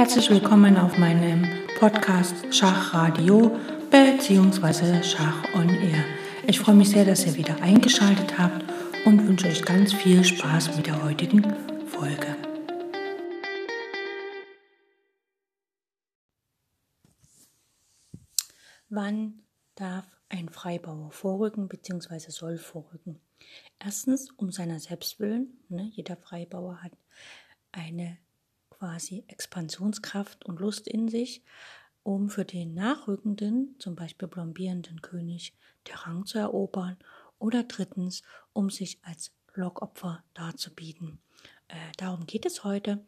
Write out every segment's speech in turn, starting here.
Herzlich willkommen auf meinem Podcast Schachradio bzw. Schach on Air. Ich freue mich sehr, dass ihr wieder eingeschaltet habt und wünsche euch ganz viel Spaß mit der heutigen Folge. Wann darf ein Freibauer vorrücken bzw. soll vorrücken? Erstens um seiner selbst willen. Ne? Jeder Freibauer hat eine quasi Expansionskraft und Lust in sich, um für den nachrückenden, zum Beispiel plombierenden König, der Rang zu erobern oder drittens, um sich als Lockopfer darzubieten. Äh, darum geht es heute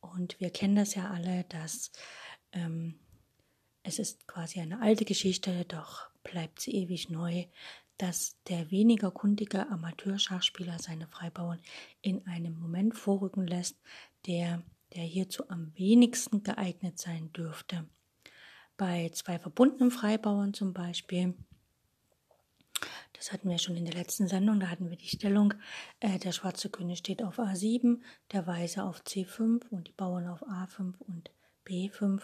und wir kennen das ja alle, dass ähm, es ist quasi eine alte Geschichte, doch bleibt sie ewig neu, dass der weniger kundige Amateurschachspieler seine Freibauern in einem Moment vorrücken lässt, der der hierzu am wenigsten geeignet sein dürfte. Bei zwei verbundenen Freibauern zum Beispiel, das hatten wir schon in der letzten Sendung, da hatten wir die Stellung, äh, der schwarze König steht auf A7, der weiße auf C5 und die Bauern auf A5 und B5.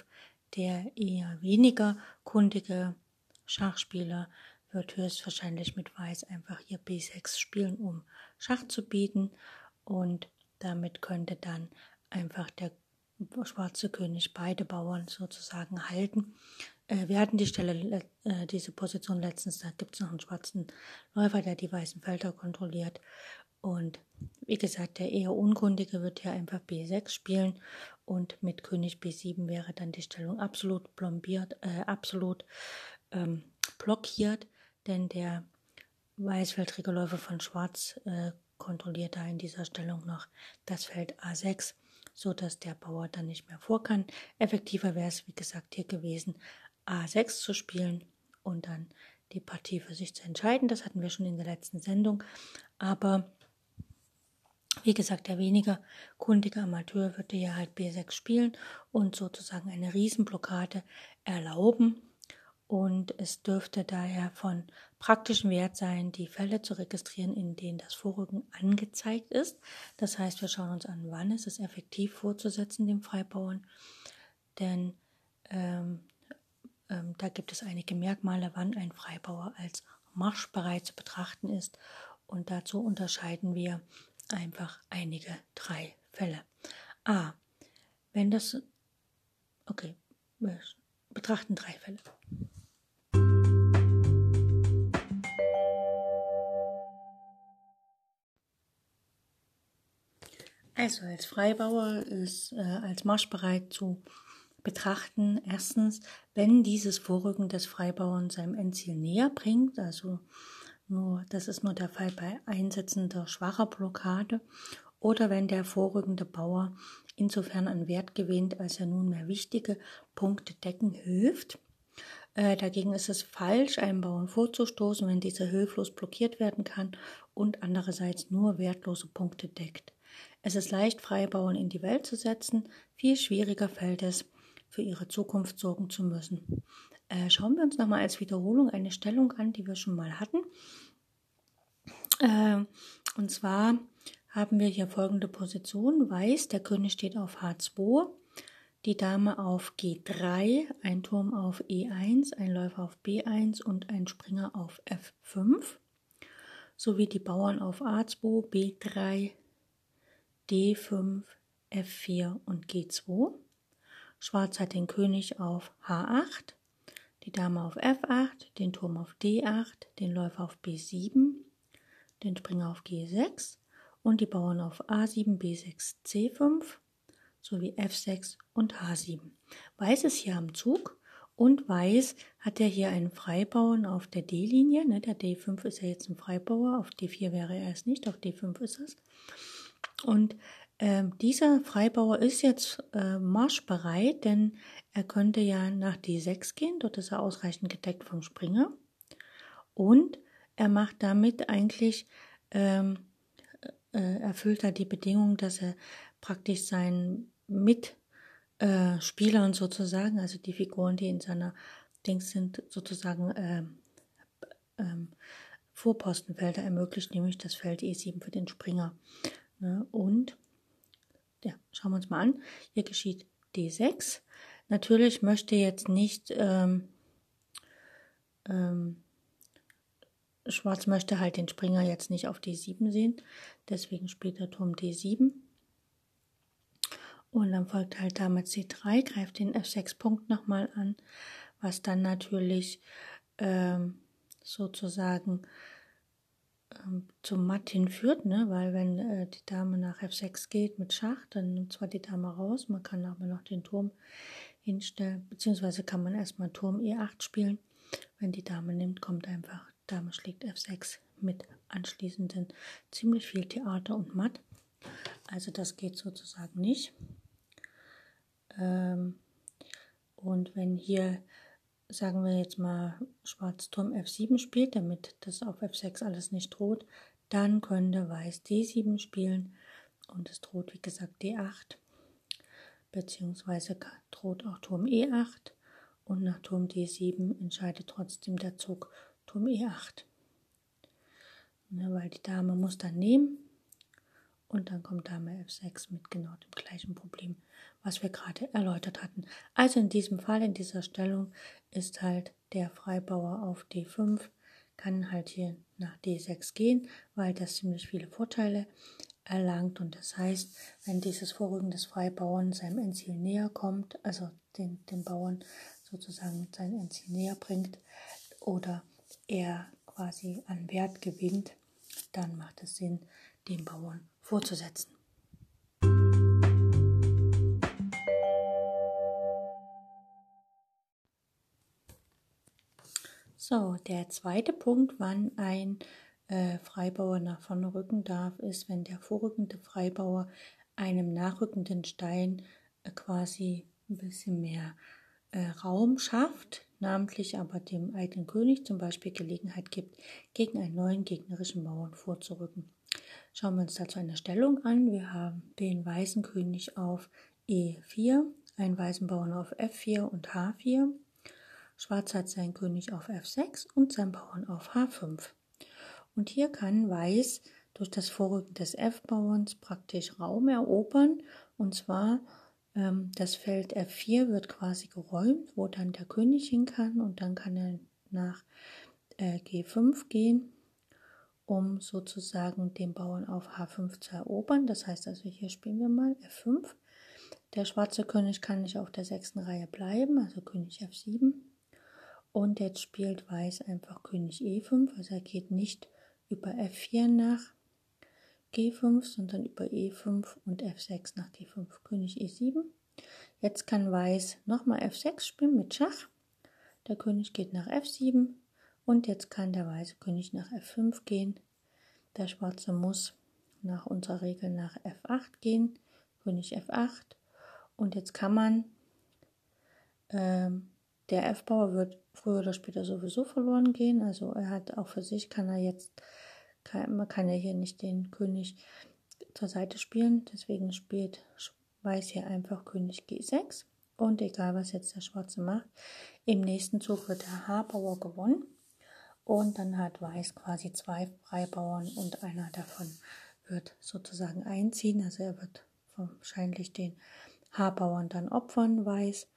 Der eher weniger kundige Schachspieler wird höchstwahrscheinlich mit Weiß einfach hier B6 spielen, um Schach zu bieten und damit könnte dann einfach der schwarze König beide Bauern sozusagen halten. Äh, wir hatten die Stelle, äh, diese Position letztens, da gibt es noch einen schwarzen Läufer, der die weißen Felder kontrolliert. Und wie gesagt, der eher Unkundige wird hier einfach B6 spielen und mit König B7 wäre dann die Stellung absolut plombiert, äh, absolut ähm, blockiert, denn der weißfeldrige Läufer von Schwarz äh, kontrolliert da in dieser Stellung noch das Feld A6 so dass der Bauer dann nicht mehr vor kann. Effektiver wäre es, wie gesagt, hier gewesen, A6 zu spielen und dann die Partie für sich zu entscheiden. Das hatten wir schon in der letzten Sendung. Aber wie gesagt, der weniger kundige Amateur würde ja halt B6 spielen und sozusagen eine Riesenblockade erlauben und es dürfte daher von praktischem Wert sein, die Fälle zu registrieren, in denen das Vorrücken angezeigt ist. Das heißt, wir schauen uns an, wann ist es effektiv vorzusetzen, dem Freibauern, denn ähm, ähm, da gibt es einige Merkmale, wann ein Freibauer als marschbereit zu betrachten ist und dazu unterscheiden wir einfach einige drei Fälle. A. Wenn das okay, wir betrachten drei Fälle. Also als Freibauer ist äh, als marschbereit zu betrachten. Erstens, wenn dieses Vorrücken des Freibauern seinem Endziel näher bringt, also nur, das ist nur der Fall bei einsetzender schwacher Blockade oder wenn der vorrückende Bauer insofern an Wert gewinnt, als er nunmehr wichtige Punkte decken hilft. Äh, dagegen ist es falsch, einem Bauern vorzustoßen, wenn dieser hilflos blockiert werden kann und andererseits nur wertlose Punkte deckt. Es ist leicht, Freibauern in die Welt zu setzen, viel schwieriger fällt es, für ihre Zukunft sorgen zu müssen. Äh, schauen wir uns nochmal als Wiederholung eine Stellung an, die wir schon mal hatten. Äh, und zwar haben wir hier folgende Position. Weiß, der König steht auf H2, die Dame auf G3, ein Turm auf E1, ein Läufer auf B1 und ein Springer auf F5, sowie die Bauern auf A2, B3, D5, F4 und G2. Schwarz hat den König auf H8, die Dame auf F8, den Turm auf D8, den Läufer auf B7, den Springer auf G6 und die Bauern auf A7, B6, C5 sowie F6 und H7. Weiß ist hier am Zug und Weiß hat ja hier einen Freibauern auf der D-Linie. Ne? Der D5 ist ja jetzt ein Freibauer, auf D4 wäre er es nicht, auf D5 ist es. Und äh, dieser Freibauer ist jetzt äh, marschbereit, denn er könnte ja nach D6 gehen, dort ist er ausreichend gedeckt vom Springer. Und er macht damit eigentlich, ähm, äh, erfüllt er die Bedingung, dass er praktisch seinen Mitspielern sozusagen, also die Figuren, die in seiner Dings sind, sozusagen äh, ähm, Vorpostenfelder ermöglicht, nämlich das Feld E7 für den Springer. Ne? Und, ja, schauen wir uns mal an. Hier geschieht D6. Natürlich möchte jetzt nicht ähm, ähm, Schwarz möchte halt den Springer jetzt nicht auf D7 sehen, deswegen spielt er Turm D7. Und dann folgt halt Dame C3, greift den F6-Punkt nochmal an, was dann natürlich ähm, sozusagen ähm, zum Matt hinführt, ne? weil wenn äh, die Dame nach F6 geht mit Schach, dann nimmt zwar die Dame raus, man kann aber noch den Turm hinstellen, beziehungsweise kann man erstmal Turm E8 spielen. Wenn die Dame nimmt, kommt einfach Dame schlägt F6 mit anschließenden ziemlich viel Theater und Matt. Also das geht sozusagen nicht. Ähm, und wenn hier, sagen wir jetzt mal, Schwarz Turm F7 spielt, damit das auf F6 alles nicht droht, dann könnte Weiß D7 spielen und es droht, wie gesagt, D8, beziehungsweise droht auch Turm E8 und nach Turm D7 entscheidet trotzdem der Zug Turm E8. Ne, weil die Dame muss dann nehmen und dann kommt Dame F6 mit genau dem gleichen Problem, was wir gerade erläutert hatten. Also in diesem Fall, in dieser Stellung, ist halt der Freibauer auf D5, kann halt hier nach D6 gehen, weil das ziemlich viele Vorteile erlangt. Und das heißt, wenn dieses Vorrücken des Freibauern seinem Endziel näher kommt, also den, den Bauern sozusagen sein Endziel näher bringt oder er quasi an Wert gewinnt, dann macht es Sinn, den Bauern vorzusetzen. So, der zweite Punkt, wann ein äh, Freibauer nach vorne rücken darf, ist, wenn der vorrückende Freibauer einem nachrückenden Stein äh, quasi ein bisschen mehr äh, Raum schafft, namentlich aber dem eigenen König zum Beispiel Gelegenheit gibt, gegen einen neuen gegnerischen Bauern vorzurücken. Schauen wir uns dazu eine Stellung an. Wir haben den weißen König auf E4, einen weißen Bauern auf F4 und H4. Schwarz hat seinen König auf F6 und seinen Bauern auf H5. Und hier kann Weiß durch das Vorrücken des F-Bauerns praktisch Raum erobern, und zwar ähm, das Feld F4 wird quasi geräumt, wo dann der König hin kann und dann kann er nach äh, G5 gehen, um sozusagen den Bauern auf H5 zu erobern. Das heißt also, hier spielen wir mal F5. Der schwarze König kann nicht auf der sechsten Reihe bleiben, also König F7. Und jetzt spielt Weiß einfach König E5, also er geht nicht über F4 nach G5, sondern über E5 und F6 nach D5, König E7. Jetzt kann Weiß nochmal F6 spielen mit Schach. Der König geht nach F7 und jetzt kann der weiße König nach F5 gehen. Der schwarze muss nach unserer Regel nach F8 gehen, König F8. Und jetzt kann man, ähm, der F-Bauer wird früher oder später sowieso verloren gehen. Also er hat auch für sich, kann er jetzt kann, man kann ja hier nicht den König zur Seite spielen, deswegen spielt Weiß hier einfach König G6 und egal was jetzt der Schwarze macht, im nächsten Zug wird der H-Bauer gewonnen und dann hat Weiß quasi zwei Freibauern und einer davon wird sozusagen einziehen, also er wird wahrscheinlich den H-Bauern dann opfern, Weiß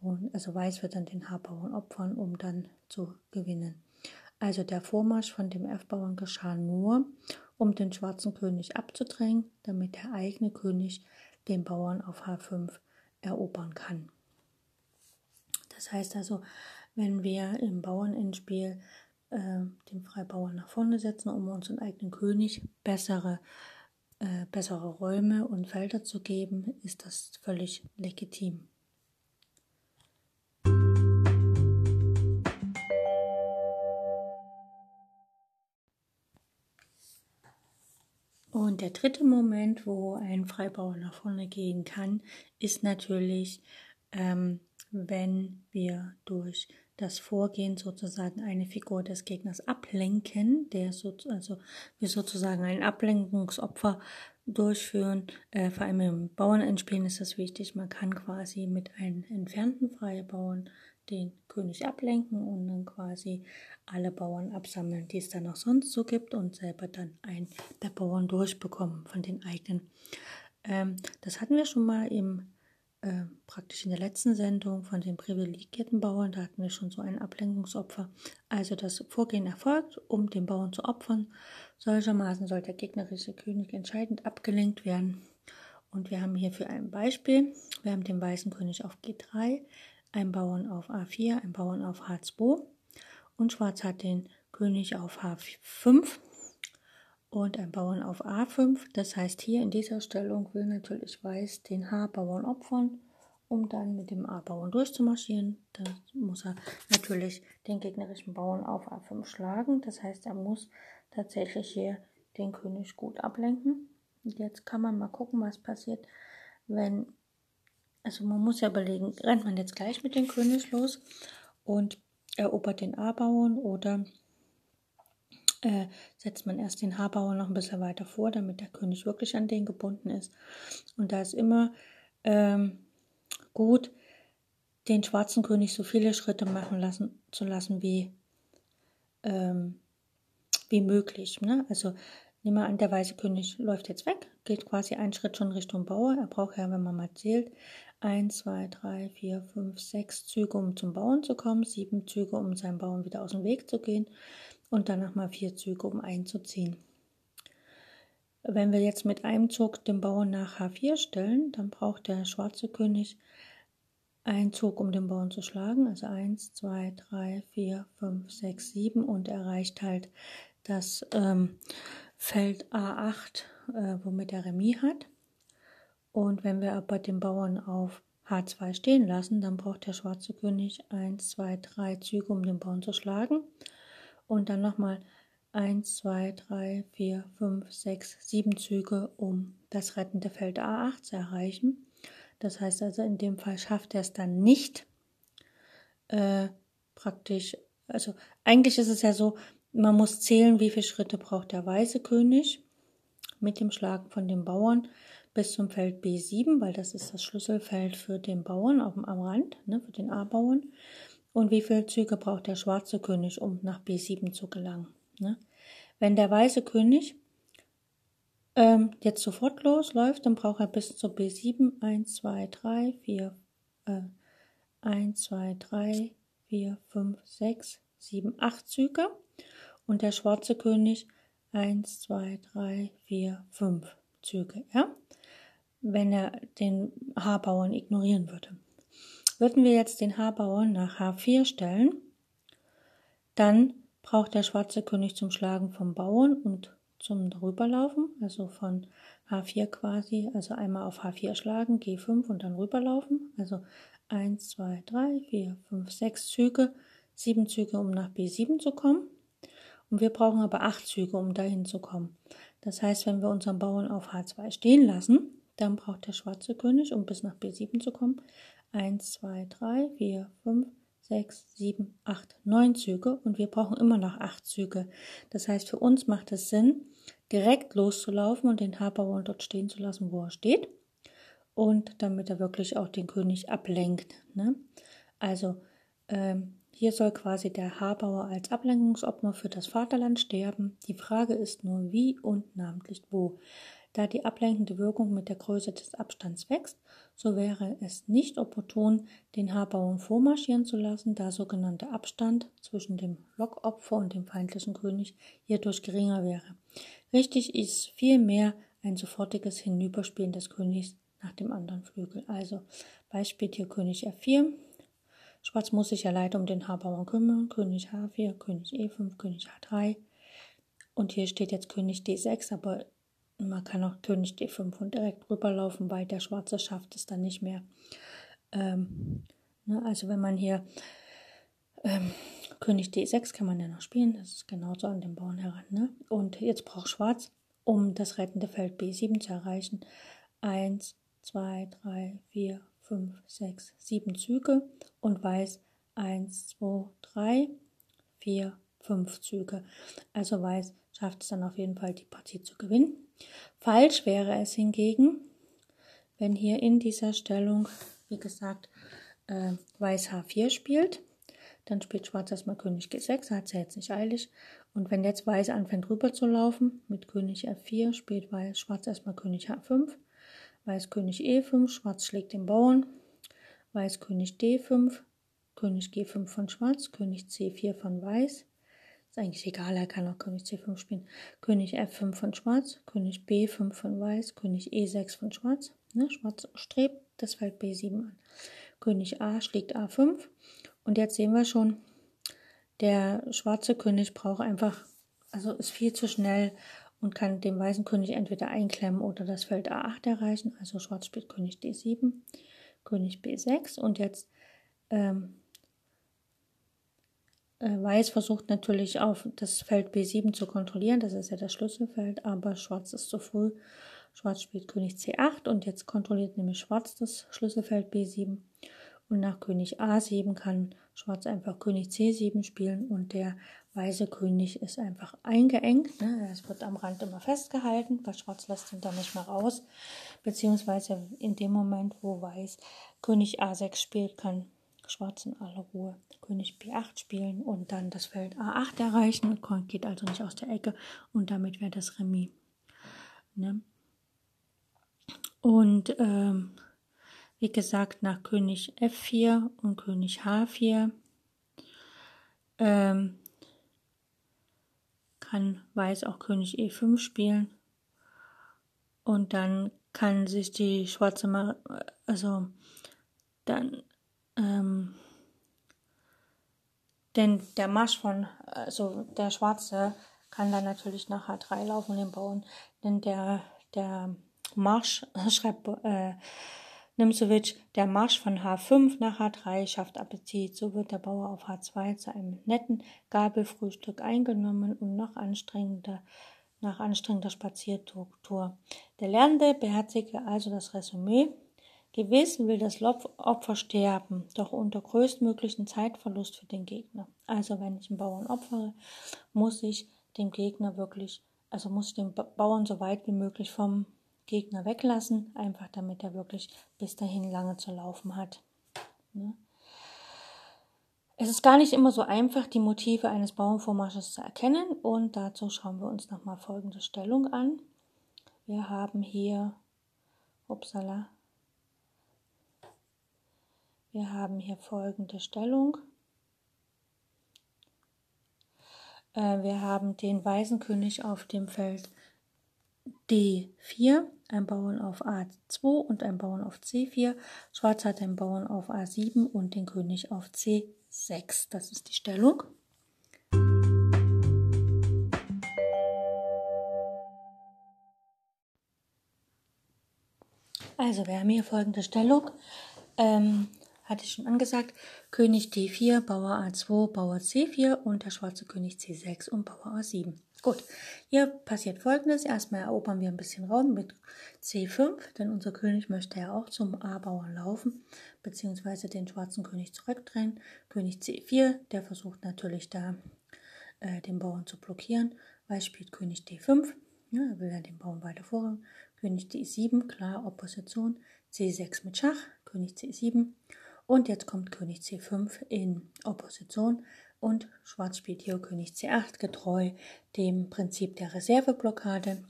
und also Weiß wird dann den H-Bauern opfern, um dann zu gewinnen. Also der Vormarsch von dem F-Bauern geschah nur, um den schwarzen König abzudrängen, damit der eigene König den Bauern auf H5 erobern kann. Das heißt also, wenn wir im Bauernendspiel äh, den Freibauern nach vorne setzen, um unseren eigenen König bessere, äh, bessere Räume und Felder zu geben, ist das völlig legitim. Und der dritte Moment, wo ein Freibauer nach vorne gehen kann, ist natürlich, ähm, wenn wir durch das Vorgehen sozusagen eine Figur des Gegners ablenken, der so, also wir sozusagen ein Ablenkungsopfer durchführen. Äh, vor allem im Bauernendspielen ist das wichtig. Man kann quasi mit einem entfernten Freibauern den König ablenken und dann quasi alle Bauern absammeln, die es dann noch sonst so gibt und selber dann einen der Bauern durchbekommen von den eigenen. Ähm, das hatten wir schon mal im äh, praktisch in der letzten Sendung von den privilegierten Bauern, da hatten wir schon so ein Ablenkungsopfer. Also das Vorgehen erfolgt, um den Bauern zu opfern. Solchermaßen soll der gegnerische König entscheidend abgelenkt werden. Und wir haben hierfür ein Beispiel. Wir haben den weißen König auf G3, einen Bauern auf A4, einen Bauern auf H2 und Schwarz hat den König auf H5 und ein Bauern auf A5. Das heißt, hier in dieser Stellung will natürlich Weiß den H-Bauern opfern, um dann mit dem A-Bauern durchzumarschieren. Da muss er natürlich den gegnerischen Bauern auf A5 schlagen. Das heißt, er muss tatsächlich hier den König gut ablenken. Jetzt kann man mal gucken, was passiert, wenn, also man muss ja überlegen, rennt man jetzt gleich mit dem König los und erobert den A-Bauern oder äh, setzt man erst den Haarbauer noch ein bisschen weiter vor, damit der König wirklich an den gebunden ist. Und da ist immer ähm, gut, den schwarzen König so viele Schritte machen lassen, zu lassen wie, ähm, wie möglich. Ne? Also nehmen wir an, der weiße König läuft jetzt weg, geht quasi einen Schritt schon Richtung Bauer. Er braucht ja, wenn man mal zählt, 1, 2, 3, 4, 5, 6 Züge, um zum Bauern zu kommen, sieben Züge, um seinem Bauern wieder aus dem Weg zu gehen und dann nochmal vier Züge, um einzuziehen. Wenn wir jetzt mit einem Zug den Bauern nach H4 stellen, dann braucht der schwarze König einen Zug, um den Bauern zu schlagen. Also 1, 2, 3, 4, 5, 6, 7 und erreicht halt das ähm, Feld A8, äh, womit er Remis hat. Und wenn wir aber den Bauern auf H2 stehen lassen, dann braucht der schwarze König 1, 2, 3 Züge, um den Bauern zu schlagen und dann nochmal 1, 2, 3, 4, 5, 6, 7 Züge, um das rettende Feld A8 zu erreichen. Das heißt also, in dem Fall schafft er es dann nicht äh, praktisch, also eigentlich ist es ja so, man muss zählen, wie viele Schritte braucht der weiße König mit dem Schlagen von den Bauern bis zum Feld B7, weil das ist das Schlüsselfeld für den Bauern auf dem, am Rand, ne, für den A-Bauern. Und wie viele Züge braucht der schwarze König, um nach B7 zu gelangen? Ne? Wenn der weiße König ähm, jetzt sofort losläuft, dann braucht er bis zu B7 1, 2, 3, 4, äh, 1, 2, 3, 4, 5, 6, 7, 8 Züge. Und der schwarze König 1, 2, 3, 4, 5 Züge, ja? wenn er den Haarbauern ignorieren würde. Würden wir jetzt den H-Bauern nach H4 stellen, dann braucht der schwarze König zum Schlagen vom Bauern und zum Rüberlaufen, also von H4 quasi, also einmal auf H4 schlagen, G5 und dann rüberlaufen, also 1, 2, 3, 4, 5, 6 Züge, 7 Züge, um nach B7 zu kommen. Und wir brauchen aber 8 Züge, um dahin zu kommen. Das heißt, wenn wir unseren Bauern auf H2 stehen lassen, dann braucht der schwarze König, um bis nach B7 zu kommen, 1, 2, 3, 4, 5, 6, 7, 8, 9 Züge und wir brauchen immer noch 8 Züge. Das heißt, für uns macht es Sinn, direkt loszulaufen und den Haarbauern dort stehen zu lassen, wo er steht. Und damit er wirklich auch den König ablenkt. Ne? Also ähm, hier soll quasi der Haarbauer als Ablenkungsopfer für das Vaterland sterben. Die Frage ist nur, wie und namentlich wo. Da die ablenkende Wirkung mit der Größe des Abstands wächst, so wäre es nicht opportun, den Haarbauern vormarschieren zu lassen, da sogenannter Abstand zwischen dem Lockopfer und dem feindlichen König hierdurch geringer wäre. Richtig ist vielmehr ein sofortiges Hinüberspielen des Königs nach dem anderen Flügel. Also Beispiel hier König F4. Schwarz muss sich ja leider um den Haarbauern kümmern. König H4, König E5, König H3. Und hier steht jetzt König D6, aber man kann auch König D5 und direkt rüberlaufen, weil der Schwarze schafft es dann nicht mehr. Ähm, ne, also wenn man hier ähm, König D6 kann man ja noch spielen, das ist genauso an den Bauern heran. Ne? Und jetzt braucht Schwarz, um das rettende Feld B7 zu erreichen, 1, 2, 3, 4, 5, 6, 7 Züge und Weiß 1, 2, 3, 4, 5 Züge. Also Weiß schafft es dann auf jeden Fall, die Partie zu gewinnen. Falsch wäre es hingegen, wenn hier in dieser Stellung, wie gesagt, äh, Weiß H4 spielt. Dann spielt Schwarz erstmal König G6, hat es ja jetzt nicht eilig. Und wenn jetzt Weiß anfängt rüber zu laufen, mit König F4 spielt Weiß, Schwarz erstmal König H5, Weiß König E5, Schwarz schlägt den Bauern. Weiß König D5, König G5 von Schwarz, König C4 von Weiß. Ist eigentlich egal, er kann auch König C5 spielen. König F5 von Schwarz, König B5 von Weiß, König E6 von Schwarz. Ne? Schwarz strebt das Feld B7 an. König A schlägt A5. Und jetzt sehen wir schon, der schwarze König braucht einfach, also ist viel zu schnell und kann dem weißen König entweder einklemmen oder das Feld A8 erreichen. Also Schwarz spielt König D7, König B6 und jetzt ähm, äh, Weiß versucht natürlich auf das Feld B7 zu kontrollieren, das ist ja das Schlüsselfeld, aber Schwarz ist zu früh. Schwarz spielt König C8 und jetzt kontrolliert nämlich Schwarz das Schlüsselfeld B7 und nach König A7 kann Schwarz einfach König C7 spielen und der weiße König ist einfach eingeengt. Ne? Es wird am Rand immer festgehalten, weil Schwarz lässt ihn dann nicht mehr raus. Beziehungsweise in dem Moment, wo Weiß König A6 spielt, kann Schwarz in aller Ruhe König B8 spielen und dann das Feld A8 erreichen. Geht also nicht aus der Ecke und damit wäre das Remis. Ne? Und ähm, wie gesagt, nach König F4 und König H4 ähm, kann Weiß auch König E5 spielen. Und dann kann sich die schwarze, Mar also dann, ähm, denn der Marsch von, also der Schwarze kann dann natürlich nach H3 laufen und den bauen, denn der, der Marsch schreibt, äh, Nimzowitsch, der Marsch von H5 nach H3 schafft Appetit. So wird der Bauer auf H2 zu einem netten Gabelfrühstück eingenommen und noch anstrengender, nach anstrengender Spaziertour. Der Lernende beherzige also das Resümee. Gewiss will das Opfer sterben, doch unter größtmöglichen Zeitverlust für den Gegner. Also wenn ich einen Bauern opfere, muss ich dem Gegner wirklich, also muss ich den Bauern so weit wie möglich vom Gegner weglassen, einfach damit er wirklich bis dahin lange zu laufen hat. Ne? Es ist gar nicht immer so einfach, die Motive eines Bauernvormarsches zu erkennen und dazu schauen wir uns nochmal folgende Stellung an. Wir haben hier, upsala, wir haben hier folgende Stellung. Äh, wir haben den weißen König auf dem Feld D4, ein Bauern auf A2 und ein Bauern auf C4. Schwarz hat den Bauern auf A7 und den König auf C6. Das ist die Stellung. Also, wir haben hier folgende Stellung. Ähm, hatte ich schon angesagt. König D4, Bauer A2, Bauer C4 und der schwarze König C6 und Bauer A7. Gut, hier passiert folgendes. Erstmal erobern wir ein bisschen Raum mit C5, denn unser König möchte ja auch zum A-Bauern laufen, beziehungsweise den schwarzen König zurückdrehen. König C4, der versucht natürlich da äh, den Bauern zu blockieren. Weiß spielt König D5, ja, er will ja den Bauern weiter vorrücken. König D7, klar, Opposition. C6 mit Schach, König C7. Und jetzt kommt König C5 in Opposition und Schwarz spielt hier König C8 getreu dem Prinzip der Reserveblockade.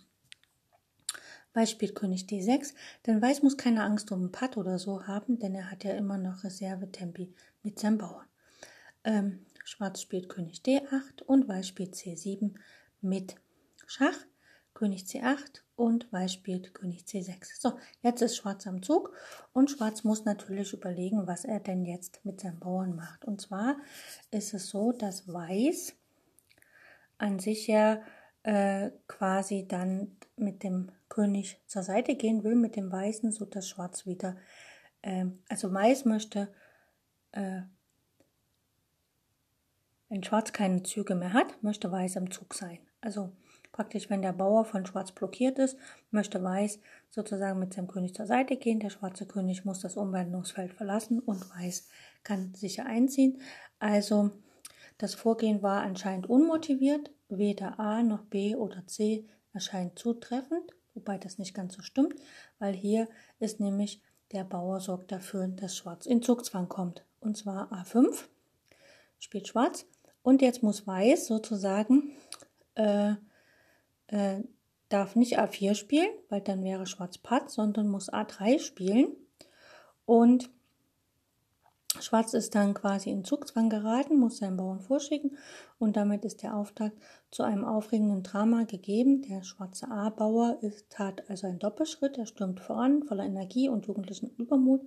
Weiß spielt König D6, denn Weiß muss keine Angst um einen Patt oder so haben, denn er hat ja immer noch Reservetempi mit seinem Bauern. Ähm, Schwarz spielt König D8 und Weiß spielt C7 mit Schach. König C8 und Weiß spielt König C6. So, jetzt ist Schwarz am Zug und Schwarz muss natürlich überlegen, was er denn jetzt mit seinem Bauern macht. Und zwar ist es so, dass Weiß an sich ja äh, quasi dann mit dem König zur Seite gehen will, mit dem Weißen, so dass Schwarz wieder, äh, also Weiß möchte, äh, wenn Schwarz keine Züge mehr hat, möchte Weiß am Zug sein. Also Praktisch, wenn der Bauer von Schwarz blockiert ist, möchte Weiß sozusagen mit seinem König zur Seite gehen. Der schwarze König muss das Umwandlungsfeld verlassen und Weiß kann sicher einziehen. Also das Vorgehen war anscheinend unmotiviert. Weder A noch B oder C erscheint zutreffend, wobei das nicht ganz so stimmt, weil hier ist nämlich der Bauer sorgt dafür, dass Schwarz in Zugzwang kommt. Und zwar A5 spielt Schwarz. Und jetzt muss Weiß sozusagen äh, äh, darf nicht A4 spielen, weil dann wäre Schwarz Patt, sondern muss A3 spielen. Und Schwarz ist dann quasi in Zugzwang geraten, muss seinen Bauern vorschicken und damit ist der Auftrag zu einem aufregenden Drama gegeben. Der schwarze A-Bauer tat also einen Doppelschritt, er stürmt voran, voller Energie und jugendlichen Übermut.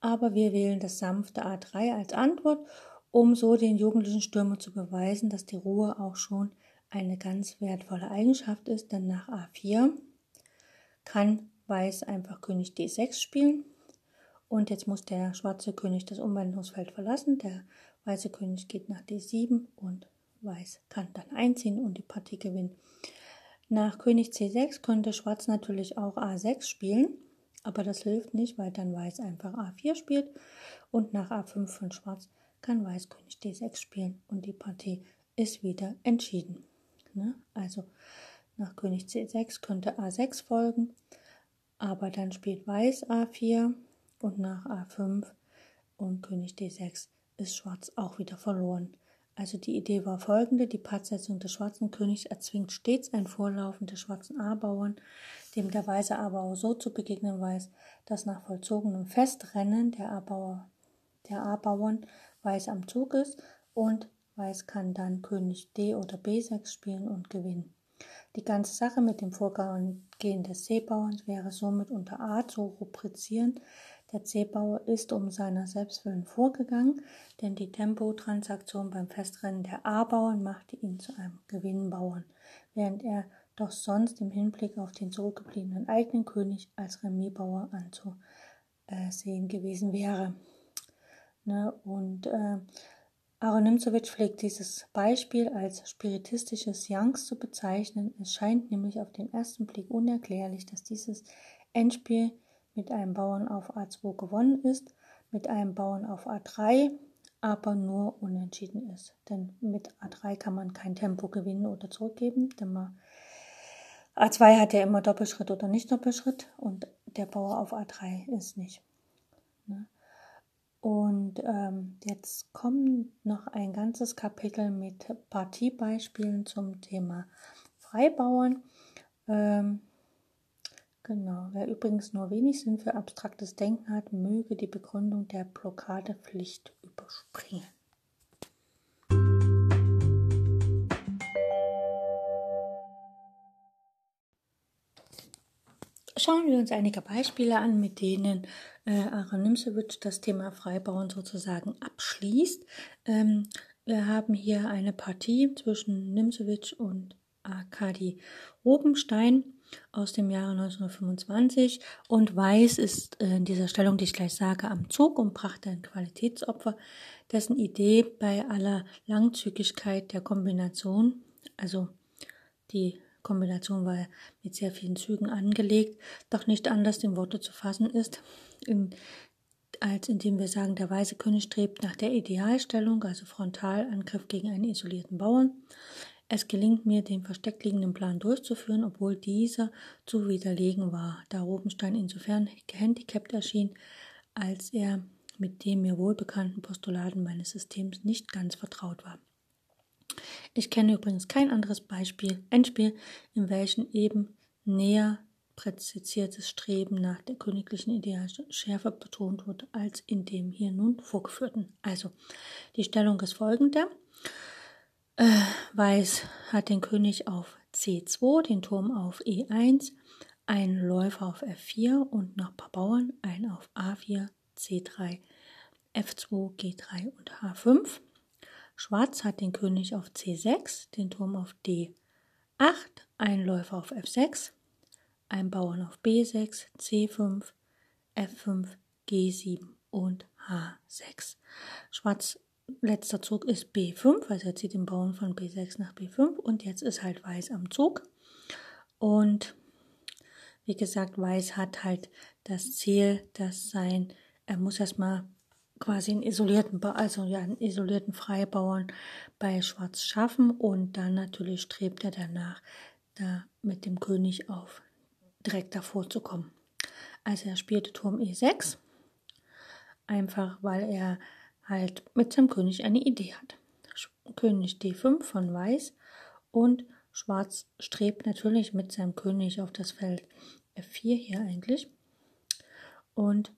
Aber wir wählen das sanfte A3 als Antwort, um so den jugendlichen Stürmer zu beweisen, dass die Ruhe auch schon eine ganz wertvolle Eigenschaft ist, denn nach A4 kann Weiß einfach König D6 spielen und jetzt muss der schwarze König das Umwandlungsfeld verlassen. Der weiße König geht nach D7 und Weiß kann dann einziehen und die Partie gewinnen. Nach König C6 könnte Schwarz natürlich auch A6 spielen, aber das hilft nicht, weil dann Weiß einfach A4 spielt und nach A5 von Schwarz kann Weiß König D6 spielen und die Partie ist wieder entschieden. Ne? Also nach König C6 könnte A6 folgen, aber dann spielt Weiß A4 und nach A5 und König D6 ist Schwarz auch wieder verloren. Also die Idee war folgende, die Partsetzung des schwarzen Königs erzwingt stets ein Vorlaufen des schwarzen A-Bauern, dem der weiße A-Bauer so zu begegnen weiß, dass nach vollzogenem Festrennen der A-Bauer der A-Bauern weiß am Zug ist und weiß kann dann König D oder B6 spielen und gewinnen. Die ganze Sache mit dem Vorgehen des C-Bauerns wäre somit unter A zu rubrizieren, der C-Bauer ist um seiner Selbstwillen vorgegangen, denn die Tempotransaktion beim Festrennen der A-Bauern machte ihn zu einem Gewinnbauern, während er doch sonst im Hinblick auf den zurückgebliebenen eigenen König als Remisbauer anzusehen gewesen wäre. Ne? Und äh, Aaron Nimzowitsch pflegt dieses Beispiel als spiritistisches Youngs zu bezeichnen. Es scheint nämlich auf den ersten Blick unerklärlich, dass dieses Endspiel mit einem Bauern auf A2 gewonnen ist, mit einem Bauern auf A3 aber nur unentschieden ist. Denn mit A3 kann man kein Tempo gewinnen oder zurückgeben, denn man A2 hat ja immer Doppelschritt oder nicht Doppelschritt und der Bauer auf A3 ist nicht. Ne? Und ähm, jetzt kommt noch ein ganzes Kapitel mit Partiebeispielen zum Thema Freibauern. Ähm, Genau. Wer übrigens nur wenig Sinn für abstraktes Denken hat, möge die Begründung der Blockadepflicht überspringen. Schauen wir uns einige Beispiele an, mit denen äh, Aaron Nimsewitsch das Thema Freibauen sozusagen abschließt. Ähm, wir haben hier eine Partie zwischen Nimsewitsch und Arkadi Rubenstein aus dem Jahre 1925 und Weiß ist äh, in dieser Stellung, die ich gleich sage, am Zug und brachte ein Qualitätsopfer, dessen Idee bei aller Langzügigkeit der Kombination, also die Kombination war mit sehr vielen Zügen angelegt, doch nicht anders in Worte zu fassen ist, in, als indem wir sagen, der weiße König strebt nach der Idealstellung, also Frontalangriff gegen einen isolierten Bauern. Es gelingt mir, den versteckt liegenden Plan durchzuführen, obwohl dieser zu widerlegen war, da Rubenstein insofern gehandicapt erschien, als er mit den mir wohlbekannten Postulaten meines Systems nicht ganz vertraut war. Ich kenne übrigens kein anderes Beispiel, Endspiel, in welchem eben näher präzisiertes Streben nach der königlichen Idealschärfe betont wird, als in dem hier nun vorgeführten. Also, die Stellung ist folgende. Äh, Weiß hat den König auf C2, den Turm auf E1, einen Läufer auf F4 und noch ein paar Bauern, einen auf A4, C3, F2, G3 und H5. Schwarz hat den König auf C6, den Turm auf D8, einen Läufer auf F6, einen Bauern auf B6, C5, F5, G7 und H6. Schwarz letzter Zug ist B5, also er zieht den Bauern von B6 nach B5 und jetzt ist halt Weiß am Zug. Und wie gesagt, Weiß hat halt das Ziel, dass sein, er muss erstmal quasi einen isolierten, also ja, einen isolierten Freibauern bei Schwarz schaffen und dann natürlich strebt er danach, da mit dem König auf direkt davor zu kommen. Also er spielte Turm E6, einfach weil er halt mit seinem König eine Idee hat. König D5 von Weiß und Schwarz strebt natürlich mit seinem König auf das Feld F4 hier eigentlich. Und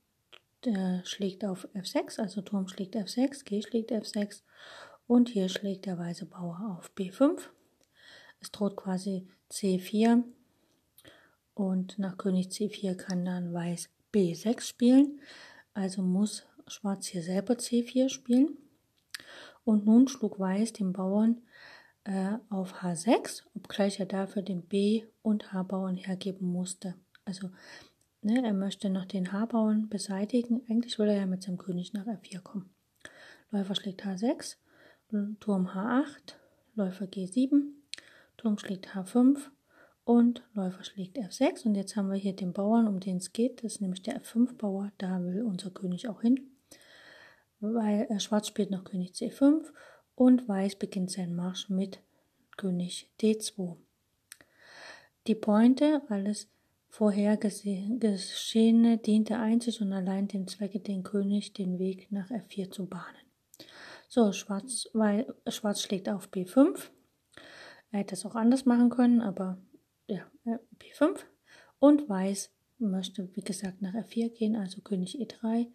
äh, schlägt auf F6, also Turm schlägt F6, G schlägt F6 und hier schlägt der weiße Bauer auf B5. Es droht quasi C4 und nach König C4 kann dann Weiß B6 spielen, also muss Schwarz hier selber C4 spielen. Und nun schlug Weiß den Bauern äh, auf H6, obgleich er dafür den B- und H-Bauern hergeben musste. Also ne, er möchte noch den H-Bauern beseitigen. Eigentlich will er ja mit seinem König nach F4 kommen. Läufer schlägt H6, Turm H8, Läufer G7, Turm schlägt H5 und Läufer schlägt F6. Und jetzt haben wir hier den Bauern, um den es geht. Das ist nämlich der F5-Bauer. Da will unser König auch hin. Weil äh, Schwarz spielt noch König C5 und Weiß beginnt seinen Marsch mit König D2. Die Pointe, alles Vorhergeschehene, diente einzig und allein dem Zwecke, den König den Weg nach F4 zu bahnen. So, Schwarz, weil, Schwarz schlägt auf B5. Er hätte es auch anders machen können, aber ja, B5. Und Weiß möchte, wie gesagt, nach F4 gehen, also König E3.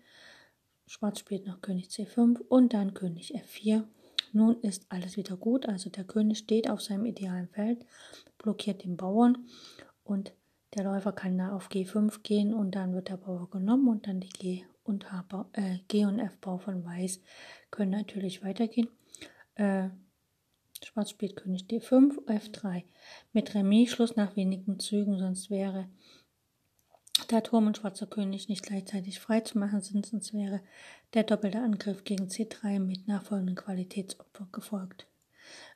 Schwarz spielt noch König C5 und dann König F4. Nun ist alles wieder gut, also der König steht auf seinem idealen Feld, blockiert den Bauern und der Läufer kann da auf G5 gehen und dann wird der Bauer genommen und dann die G und, H äh, G und F-Bau von Weiß können natürlich weitergehen. Äh, Schwarz spielt König D5, F3. Mit Remis Schluss nach wenigen Zügen, sonst wäre der Turm und Schwarzer König nicht gleichzeitig frei zu machen sonst wäre der doppelte Angriff gegen C3 mit nachfolgenden Qualitätsopfer gefolgt.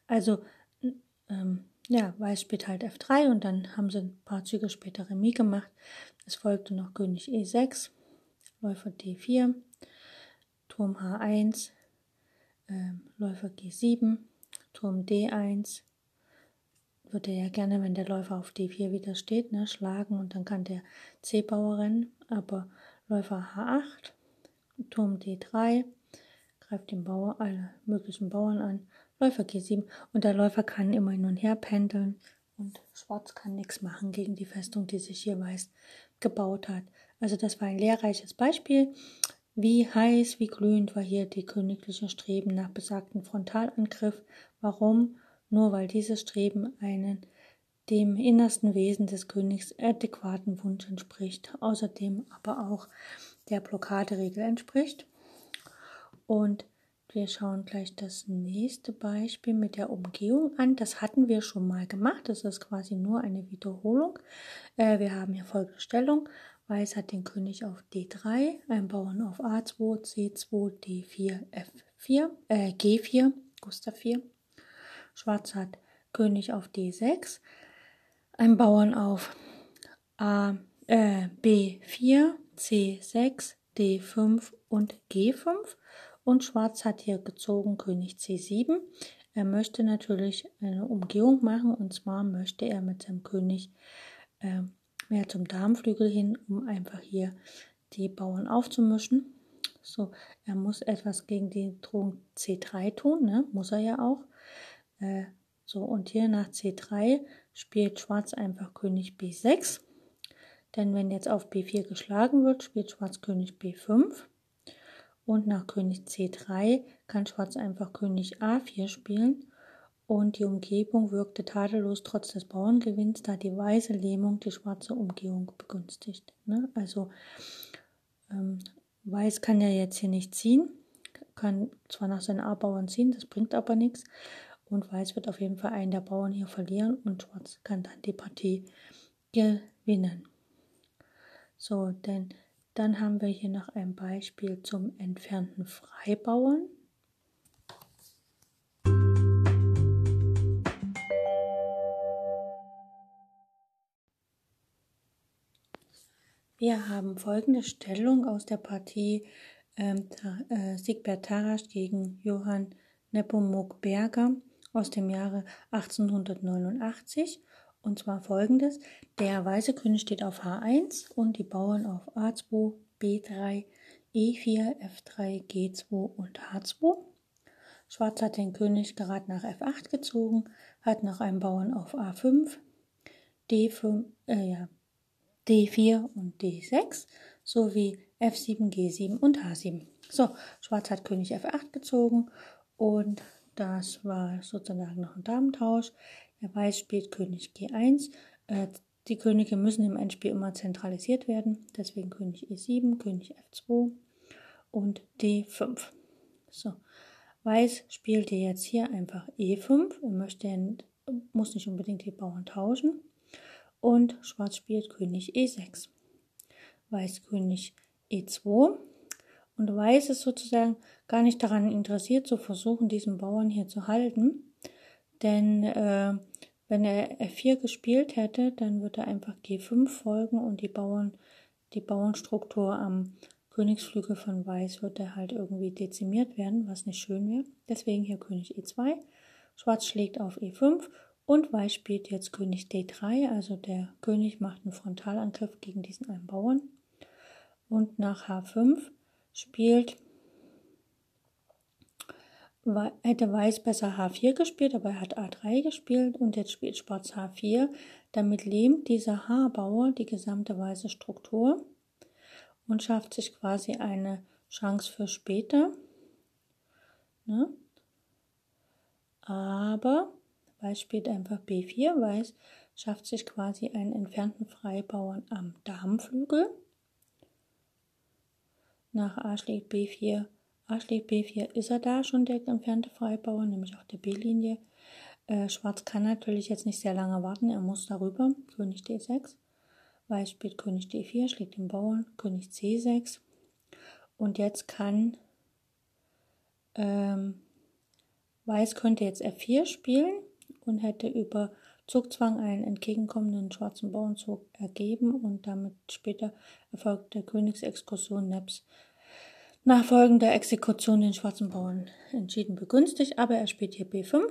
Also, ähm, ja, Weiß spielt halt F3 und dann haben sie ein paar Züge später Remis gemacht. Es folgte noch König E6, Läufer D4, Turm H1, äh, Läufer G7, Turm D1, würde ja gerne, wenn der Läufer auf D4 wieder steht, ne, schlagen und dann kann der C-Bauer rennen, aber Läufer H8, Turm D3, greift den Bauer, alle möglichen Bauern an, Läufer G7 und der Läufer kann immer hin und her pendeln und Schwarz kann nichts machen gegen die Festung, die sich hier Weiß gebaut hat. Also das war ein lehrreiches Beispiel. Wie heiß, wie glühend war hier die königliche Streben nach besagten Frontalangriff. Warum? Nur weil dieses Streben einen dem innersten Wesen des Königs adäquaten Wunsch entspricht, außerdem aber auch der Blockaderegel entspricht. Und wir schauen gleich das nächste Beispiel mit der Umgehung an. Das hatten wir schon mal gemacht. Das ist quasi nur eine Wiederholung. Äh, wir haben hier folgende Stellung. Weiß hat den König auf D3, ein Bauern auf A2, C2, D4, F4, äh, G4, Gustav 4. Schwarz hat König auf D6, ein Bauern auf A, äh, B4, C6, D5 und G5 und Schwarz hat hier gezogen König C7. Er möchte natürlich eine Umgehung machen und zwar möchte er mit seinem König äh, mehr zum Darmflügel hin, um einfach hier die Bauern aufzumischen. So, er muss etwas gegen die Drohung C3 tun, ne? muss er ja auch. Äh, so, und hier nach C3 spielt Schwarz einfach König B6. Denn wenn jetzt auf B4 geschlagen wird, spielt Schwarz König B5. Und nach König C3 kann Schwarz einfach König A4 spielen und die Umgebung wirkte tadellos trotz des Bauerngewinns, da die weiße Lähmung die schwarze Umgehung begünstigt. Ne? Also ähm, Weiß kann ja jetzt hier nicht ziehen, kann zwar nach seinen A-Bauern ziehen, das bringt aber nichts. Und Weiß wird auf jeden Fall einen der Bauern hier verlieren und Schwarz kann dann die Partie gewinnen. So, denn dann haben wir hier noch ein Beispiel zum entfernten Freibauern. Wir haben folgende Stellung aus der Partie ähm, äh, Siegbert Tarasch gegen Johann Nepomuk Berger aus dem Jahre 1889. Und zwar folgendes. Der weiße König steht auf H1 und die Bauern auf A2, B3, E4, F3, G2 und H2. Schwarz hat den König gerade nach F8 gezogen, hat noch einen Bauern auf A5, D5, äh, ja, D4 und D6 sowie F7, G7 und H7. So, Schwarz hat König F8 gezogen und das war sozusagen noch ein Damentausch. Der Weiß spielt König G1. Äh, die Könige müssen im Endspiel immer zentralisiert werden, deswegen König E7, König F2 und D5. So, Weiß spielte jetzt hier einfach E5. Er möchte, muss nicht unbedingt die Bauern tauschen. Und Schwarz spielt König E6. Weiß König E2. Und Weiß ist sozusagen gar nicht daran interessiert, zu versuchen, diesen Bauern hier zu halten. Denn äh, wenn er F4 gespielt hätte, dann würde er einfach G5 folgen und die Bauern, die Bauernstruktur am Königsflügel von Weiß würde halt irgendwie dezimiert werden, was nicht schön wäre. Deswegen hier König E2. Schwarz schlägt auf E5 und Weiß spielt jetzt König D3. Also der König macht einen Frontalangriff gegen diesen einen Bauern. Und nach H5 spielt hätte Weiß besser H4 gespielt, aber er hat A3 gespielt und jetzt spielt Schwarz H4. Damit lähmt dieser H-Bauer die gesamte weiße Struktur und schafft sich quasi eine Chance für später. Ne? Aber Weiß spielt einfach B4. Weiß schafft sich quasi einen entfernten Freibauern am Damenflügel. Nach A schlägt B4. A schlägt B4 ist er da schon der entfernte Freibauer, nämlich auf der B-Linie. Äh, Schwarz kann natürlich jetzt nicht sehr lange warten, er muss darüber. König D6. Weiß spielt König D4, schlägt den Bauern, König C6. Und jetzt kann ähm, Weiß könnte jetzt F4 spielen und hätte über Zugzwang einen entgegenkommenden schwarzen Bauernzug ergeben und damit später erfolgt der Königsexkursion Neps nach folgender Exekution den schwarzen Bauern entschieden begünstigt, aber er spielt hier B5.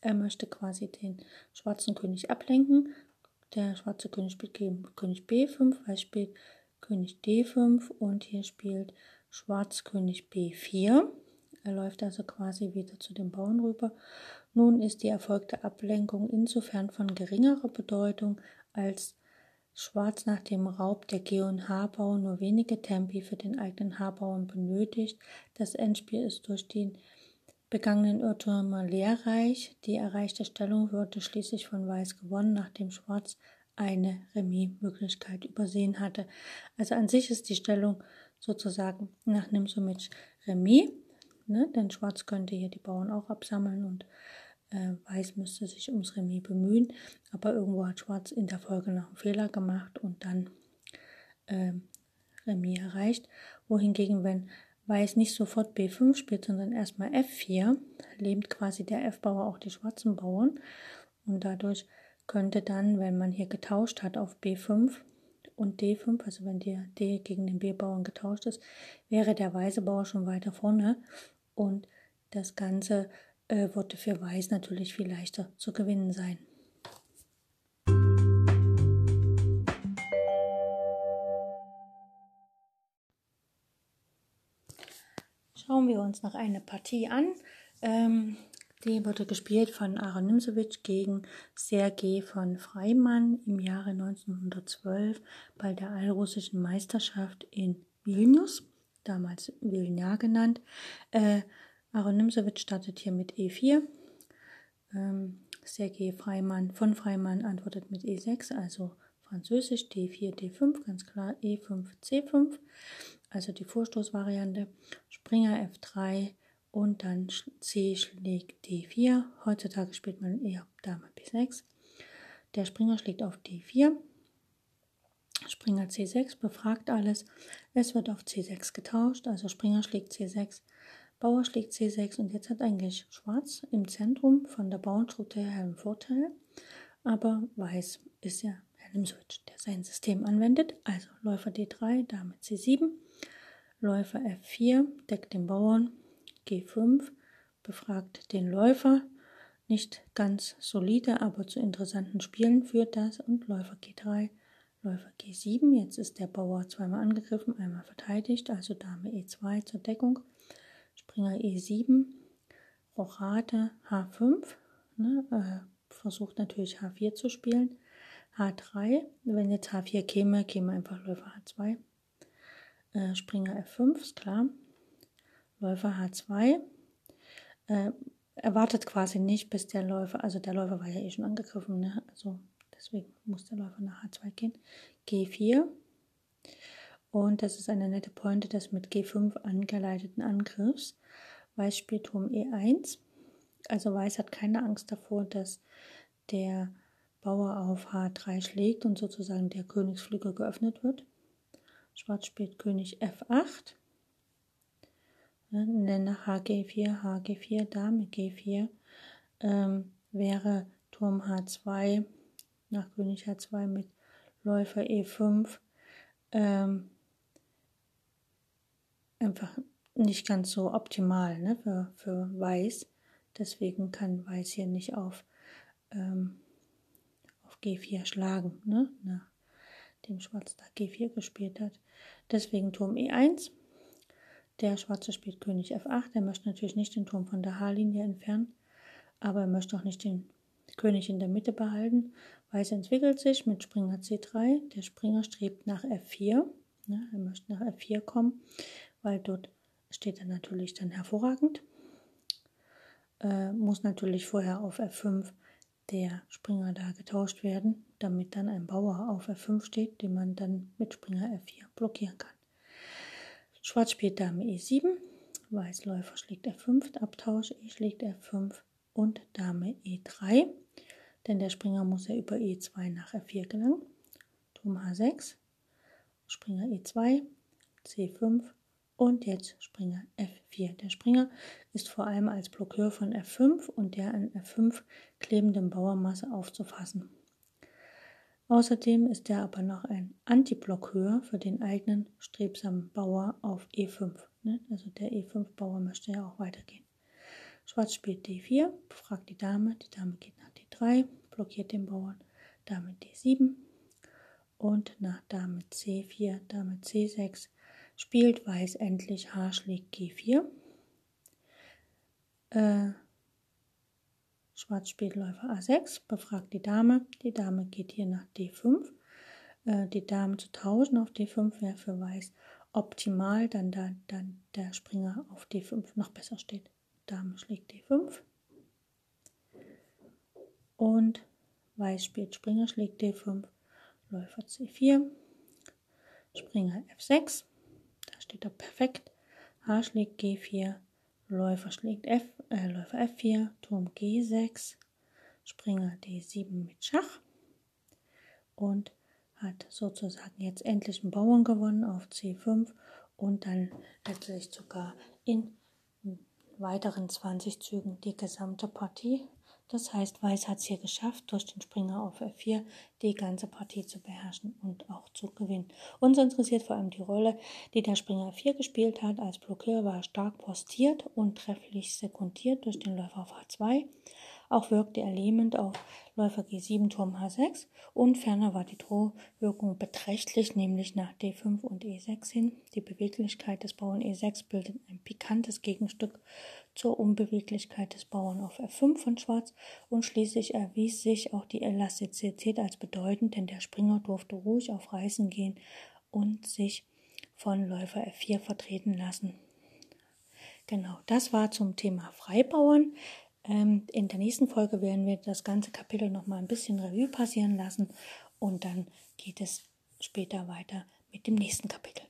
Er möchte quasi den schwarzen König ablenken der schwarze König spielt König B5, Weiß spielt König D5 und hier spielt Schwarz König B4. Er läuft also quasi wieder zu den Bauern rüber. Nun ist die erfolgte Ablenkung insofern von geringerer Bedeutung, als Schwarz nach dem Raub der G- und H-Bauern nur wenige Tempi für den eigenen H-Bauern benötigt. Das Endspiel ist durch den begangenen Irrtümer lehrreich. Die erreichte Stellung wurde schließlich von Weiß gewonnen, nachdem Schwarz eine Remis-Möglichkeit übersehen hatte. Also an sich ist die Stellung sozusagen nach Nimsomic Remis, ne? denn Schwarz könnte hier die Bauern auch absammeln und äh, Weiß müsste sich ums Remis bemühen, aber irgendwo hat Schwarz in der Folge noch einen Fehler gemacht und dann äh, Remis erreicht. Wohingegen, wenn Weiß nicht sofort B5 spielt, sondern erstmal F4, lähmt quasi der F-Bauer auch die schwarzen Bauern. Und dadurch könnte dann, wenn man hier getauscht hat auf B5 und D5, also wenn der D gegen den B-Bauern getauscht ist, wäre der weiße Bauer schon weiter vorne. Und das Ganze äh, würde für Weiß natürlich viel leichter zu gewinnen sein. Schauen wir uns noch eine Partie an. Ähm, die wurde gespielt von Aaron Nimzowitsch gegen Sergei von Freimann im Jahre 1912 bei der allrussischen Meisterschaft in Vilnius, damals Vilna genannt. Äh, Aaron Nimzowitsch startet hier mit E4. Ähm, Sergei Freimann von Freimann antwortet mit E6, also Französisch D4, D5, ganz klar E5, C5 also die Vorstoßvariante, Springer F3 und dann C schlägt D4. Heutzutage spielt man eher Dame B6. Der Springer schlägt auf D4. Springer C6 befragt alles. Es wird auf C6 getauscht, also Springer schlägt C6, Bauer schlägt C6 und jetzt hat eigentlich Schwarz im Zentrum von der Bauernstruktur her einen Vorteil, aber Weiß ist ja Herr Nimswitsch, der sein System anwendet. Also Läufer D3, Dame C7, Läufer F4 deckt den Bauern, G5 befragt den Läufer, nicht ganz solide, aber zu interessanten Spielen führt das. Und Läufer G3, Läufer G7, jetzt ist der Bauer zweimal angegriffen, einmal verteidigt, also Dame E2 zur Deckung, Springer E7, Rochade H5, ne, äh, versucht natürlich H4 zu spielen, H3, wenn jetzt H4 käme, käme einfach Läufer H2, äh, Springer F5, ist klar. Läufer H2. Äh, erwartet quasi nicht, bis der Läufer, also der Läufer war ja eh schon angegriffen, ne? also deswegen muss der Läufer nach H2 gehen. G4. Und das ist eine nette Pointe des mit G5 angeleiteten Angriffs. Weiß spielt Turm E1. Also Weiß hat keine Angst davor, dass der Bauer auf H3 schlägt und sozusagen der Königsflügel geöffnet wird. Schwarz spielt König F8. Nenne HG4, HG4, Dame G4 ähm, wäre Turm H2 nach König H2 mit Läufer E5 ähm, einfach nicht ganz so optimal ne, für, für Weiß. Deswegen kann Weiß hier nicht auf, ähm, auf G4 schlagen, ne, nachdem Schwarz da G4 gespielt hat. Deswegen Turm E1. Der Schwarze spielt König F8. Er möchte natürlich nicht den Turm von der H-Linie entfernen, aber er möchte auch nicht den König in der Mitte behalten. Weiß entwickelt sich mit Springer C3. Der Springer strebt nach F4. Ne, er möchte nach F4 kommen, weil dort steht er natürlich dann hervorragend. Äh, muss natürlich vorher auf F5 der Springer da getauscht werden, damit dann ein Bauer auf F5 steht, den man dann mit Springer F4 blockieren kann. Schwarz spielt Dame E7, Weiß Läufer schlägt F5, Abtausch, E schlägt F5 und Dame E3, denn der Springer muss ja über E2 nach F4 gelangen. Turm H6, Springer E2, C5 und jetzt Springer F4. Der Springer ist vor allem als Blockeur von F5 und der an F5 klebenden Bauermasse aufzufassen. Außerdem ist er aber noch ein Antiblockeur für den eigenen strebsamen Bauer auf E5. Ne? Also der E5-Bauer möchte ja auch weitergehen. Schwarz spielt D4, befragt die Dame, die Dame geht nach D3, blockiert den Bauern, Dame D7 und nach Dame C4, Dame C6 spielt Weiß endlich H schlägt G4. Äh, Schwarz spielt Läufer A6, befragt die Dame. Die Dame geht hier nach D5. Äh, die Dame zu tauschen auf D5 wäre für Weiß optimal, dann da dann der Springer auf D5 noch besser steht. Dame schlägt D5. Und Weiß spielt Springer schlägt D5, Läufer C4, Springer F6 steht da perfekt. H schlägt G4, Läufer schlägt F, äh, Läufer F4, Turm G6, Springer D7 mit Schach und hat sozusagen jetzt endlich einen Bauern gewonnen auf C5 und dann letztlich sogar in weiteren 20 Zügen die gesamte Partie das heißt, Weiß hat es hier geschafft, durch den Springer auf F4 die ganze Partie zu beherrschen und auch zu gewinnen. Uns interessiert vor allem die Rolle, die der Springer F4 gespielt hat. Als Blockeur war er stark postiert und trefflich sekundiert durch den Läufer auf H2. Auch wirkte er lähmend auf Läufer G7, Turm H6 und ferner war die Drohwirkung beträchtlich, nämlich nach D5 und E6 hin. Die Beweglichkeit des Bauern E6 bildet ein pikantes Gegenstück zur Unbeweglichkeit des Bauern auf F5 von Schwarz und schließlich erwies sich auch die Elastizität als bedeutend, denn der Springer durfte ruhig auf Reisen gehen und sich von Läufer F4 vertreten lassen. Genau, das war zum Thema Freibauern. Ähm, in der nächsten Folge werden wir das ganze Kapitel noch mal ein bisschen Revue passieren lassen und dann geht es später weiter mit dem nächsten Kapitel.